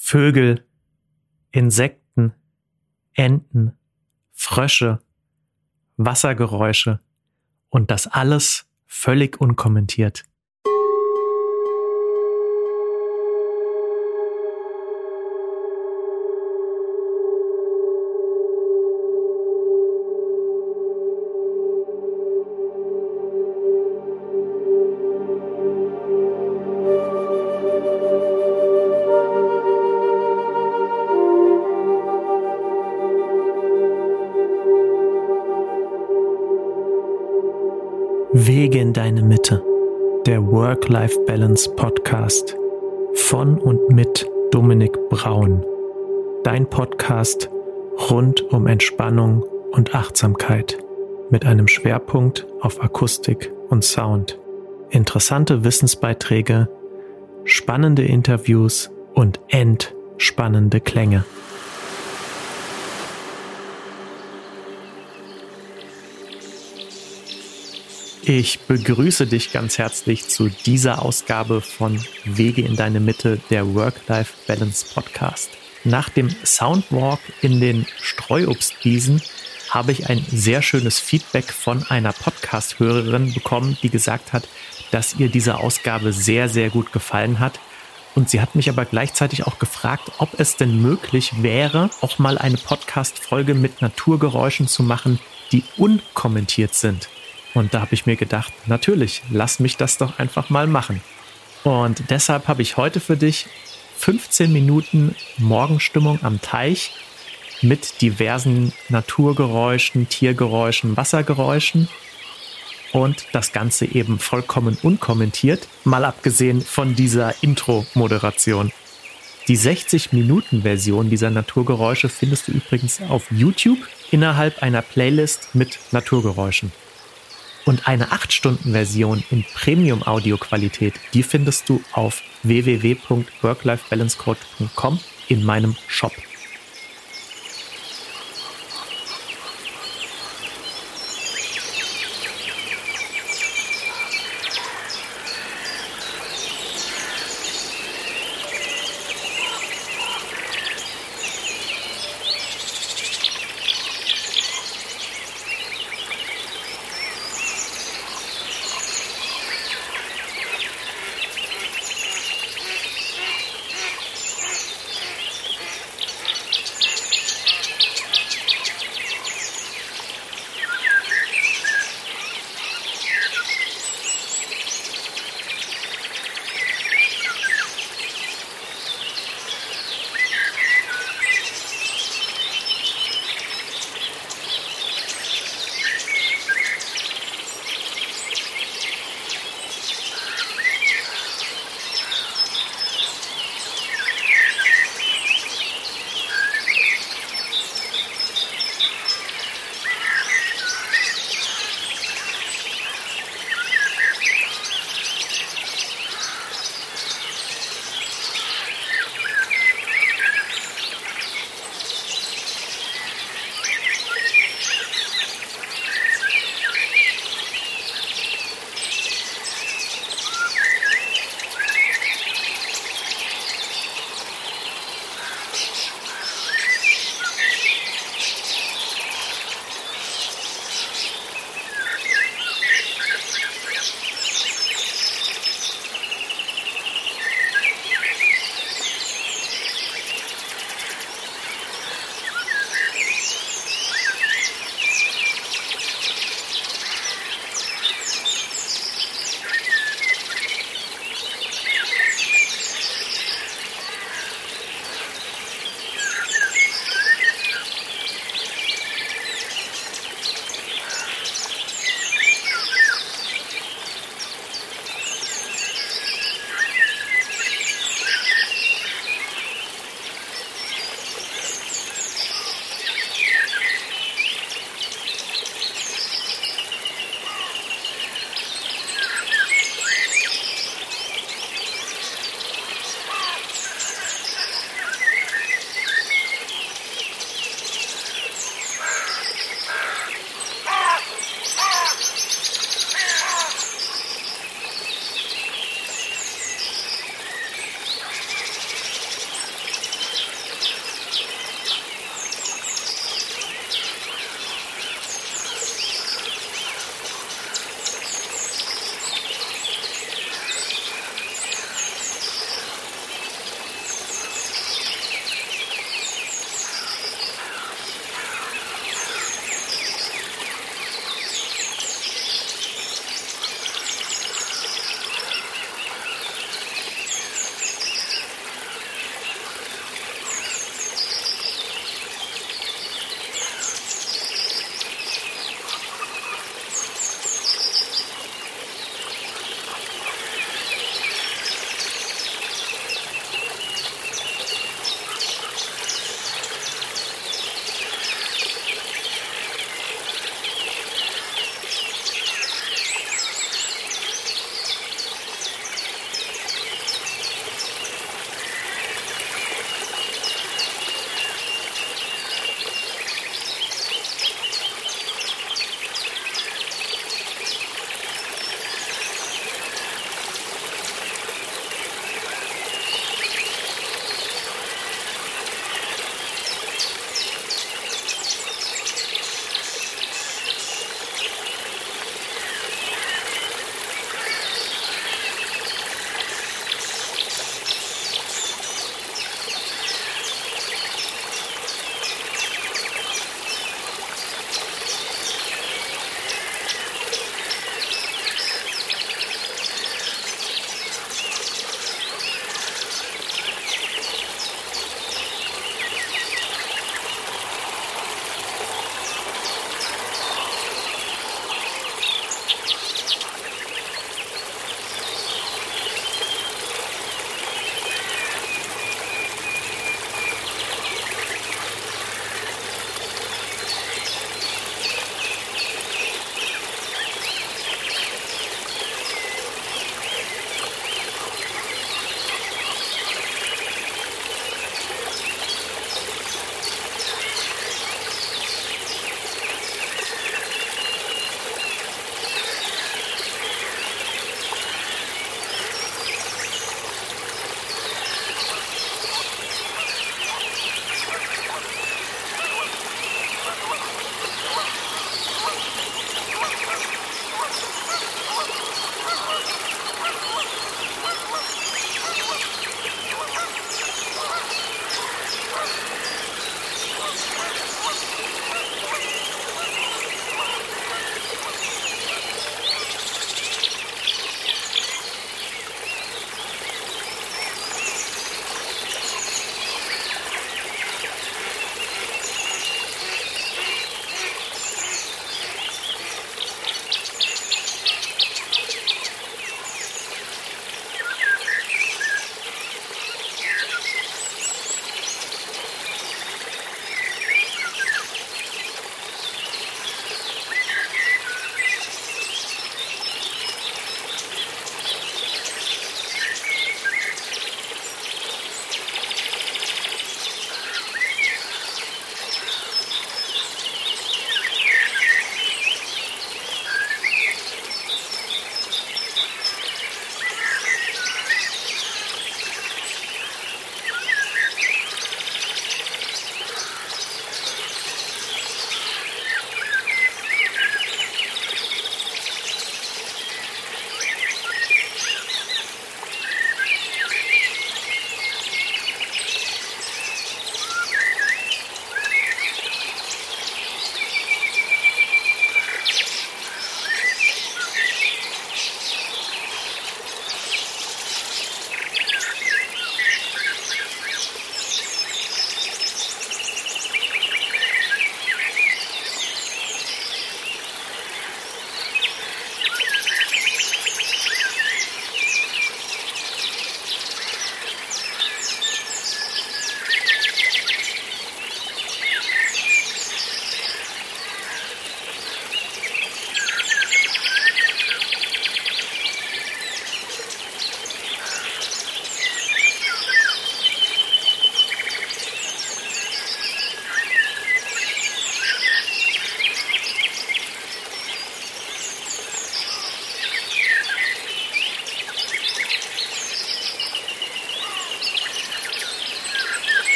Vögel, Insekten, Enten, Frösche, Wassergeräusche und das alles völlig unkommentiert. Wege in deine Mitte. Der Work-Life-Balance Podcast von und mit Dominik Braun. Dein Podcast rund um Entspannung und Achtsamkeit mit einem Schwerpunkt auf Akustik und Sound. Interessante Wissensbeiträge, spannende Interviews und entspannende Klänge. Ich begrüße dich ganz herzlich zu dieser Ausgabe von Wege in deine Mitte, der Work-Life-Balance Podcast. Nach dem Soundwalk in den Streuobstwiesen habe ich ein sehr schönes Feedback von einer Podcast-Hörerin bekommen, die gesagt hat, dass ihr diese Ausgabe sehr, sehr gut gefallen hat. Und sie hat mich aber gleichzeitig auch gefragt, ob es denn möglich wäre, auch mal eine Podcast-Folge mit Naturgeräuschen zu machen, die unkommentiert sind. Und da habe ich mir gedacht, natürlich, lass mich das doch einfach mal machen. Und deshalb habe ich heute für dich 15 Minuten Morgenstimmung am Teich mit diversen Naturgeräuschen, Tiergeräuschen, Wassergeräuschen und das Ganze eben vollkommen unkommentiert, mal abgesehen von dieser Intro-Moderation. Die 60-Minuten-Version dieser Naturgeräusche findest du übrigens auf YouTube innerhalb einer Playlist mit Naturgeräuschen. Und eine 8-Stunden-Version in Premium-Audio-Qualität, die findest du auf www.worklifebalancecode.com in meinem Shop.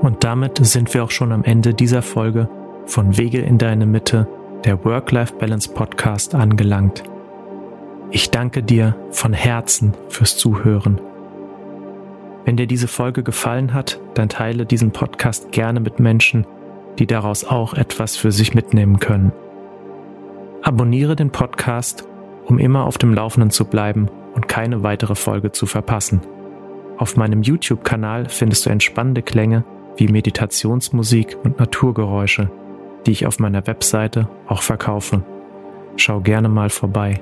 Und damit sind wir auch schon am Ende dieser Folge von Wege in deine Mitte, der Work-Life-Balance Podcast angelangt. Ich danke dir von Herzen fürs Zuhören. Wenn dir diese Folge gefallen hat, dann teile diesen Podcast gerne mit Menschen, die daraus auch etwas für sich mitnehmen können. Abonniere den Podcast, um immer auf dem Laufenden zu bleiben und keine weitere Folge zu verpassen. Auf meinem YouTube-Kanal findest du entspannende Klänge wie Meditationsmusik und Naturgeräusche, die ich auf meiner Webseite auch verkaufe. Schau gerne mal vorbei.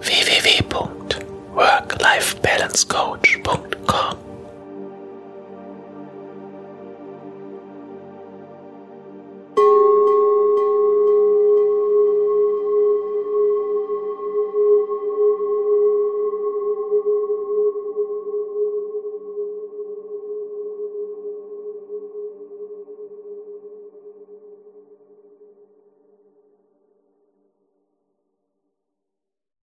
www.worklifebalancecoach.com